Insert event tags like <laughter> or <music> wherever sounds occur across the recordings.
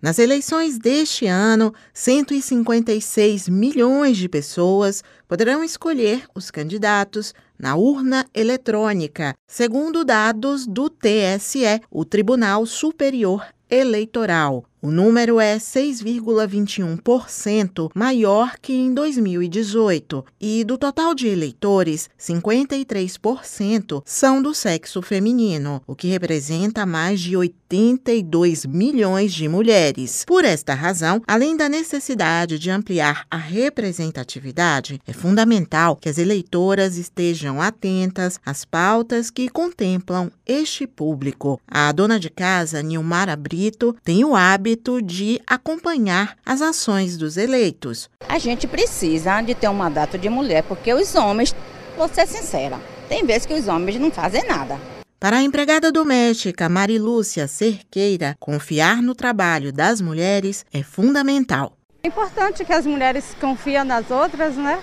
Nas eleições deste ano, 156 milhões de pessoas poderão escolher os candidatos na urna eletrônica, segundo dados do TSE, o Tribunal Superior Eleitoral. O número é 6,21% maior que em 2018 e do total de eleitores, 53% são do sexo feminino, o que representa mais de 82 milhões de mulheres. Por esta razão, além da necessidade de ampliar a representatividade, é fundamental que as eleitoras estejam atentas às pautas que contemplam este público. A dona de casa, Nilmara Brito, tem o hábito hábito de acompanhar as ações dos eleitos. A gente precisa de ter um mandato de mulher, porque os homens, vou ser sincera, tem vezes que os homens não fazem nada. Para a empregada doméstica Marilúcia Cerqueira, confiar no trabalho das mulheres é fundamental. É importante que as mulheres confiem nas outras, né?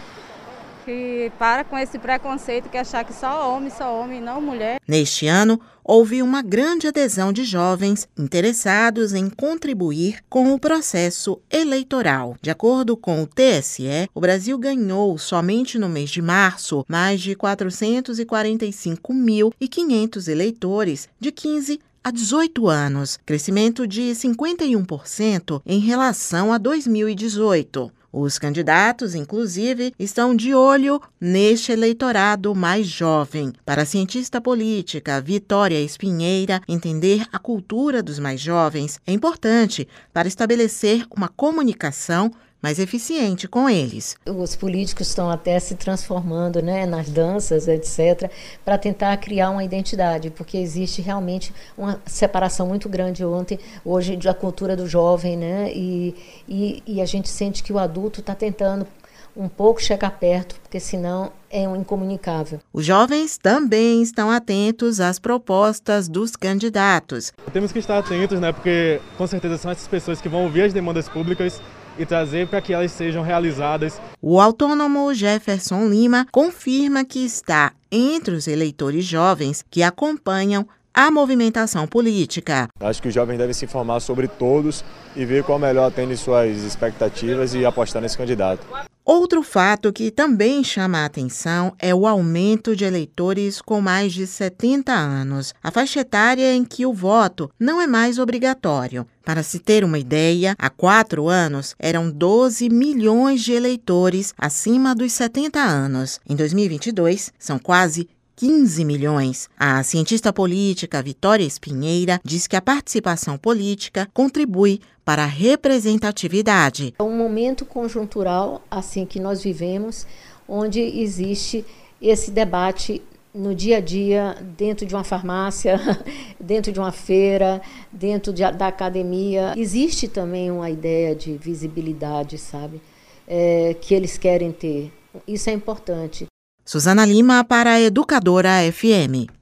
Que para com esse preconceito que achar que só homem, só homem, não mulher. Neste ano, houve uma grande adesão de jovens interessados em contribuir com o processo eleitoral. De acordo com o TSE, o Brasil ganhou somente no mês de março mais de 445.500 eleitores de 15 a 18 anos, crescimento de 51% em relação a 2018. Os candidatos, inclusive, estão de olho neste eleitorado mais jovem. Para a cientista política Vitória Espinheira, entender a cultura dos mais jovens é importante para estabelecer uma comunicação mais eficiente com eles. Os políticos estão até se transformando né, nas danças, etc., para tentar criar uma identidade, porque existe realmente uma separação muito grande ontem, hoje da cultura do jovem, né, e, e, e a gente sente que o adulto está tentando um pouco chegar perto, porque senão é um incomunicável. Os jovens também estão atentos às propostas dos candidatos. Temos que estar atentos, né? Porque com certeza são essas pessoas que vão ouvir as demandas públicas e trazer para que elas sejam realizadas. O autônomo Jefferson Lima confirma que está entre os eleitores jovens que acompanham a movimentação política. Acho que os jovens devem se informar sobre todos e ver qual melhor atende suas expectativas e apostar nesse candidato. Outro fato que também chama a atenção é o aumento de eleitores com mais de 70 anos, a faixa etária em que o voto não é mais obrigatório. Para se ter uma ideia, há quatro anos eram 12 milhões de eleitores acima dos 70 anos. Em 2022, são quase 15 milhões. A cientista política Vitória Espinheira diz que a participação política contribui para a representatividade. É um momento conjuntural assim que nós vivemos, onde existe esse debate no dia a dia, dentro de uma farmácia, <laughs> dentro de uma feira, dentro de, da academia. Existe também uma ideia de visibilidade, sabe? É, que eles querem ter. Isso é importante. Suzana Lima para a Educadora FM.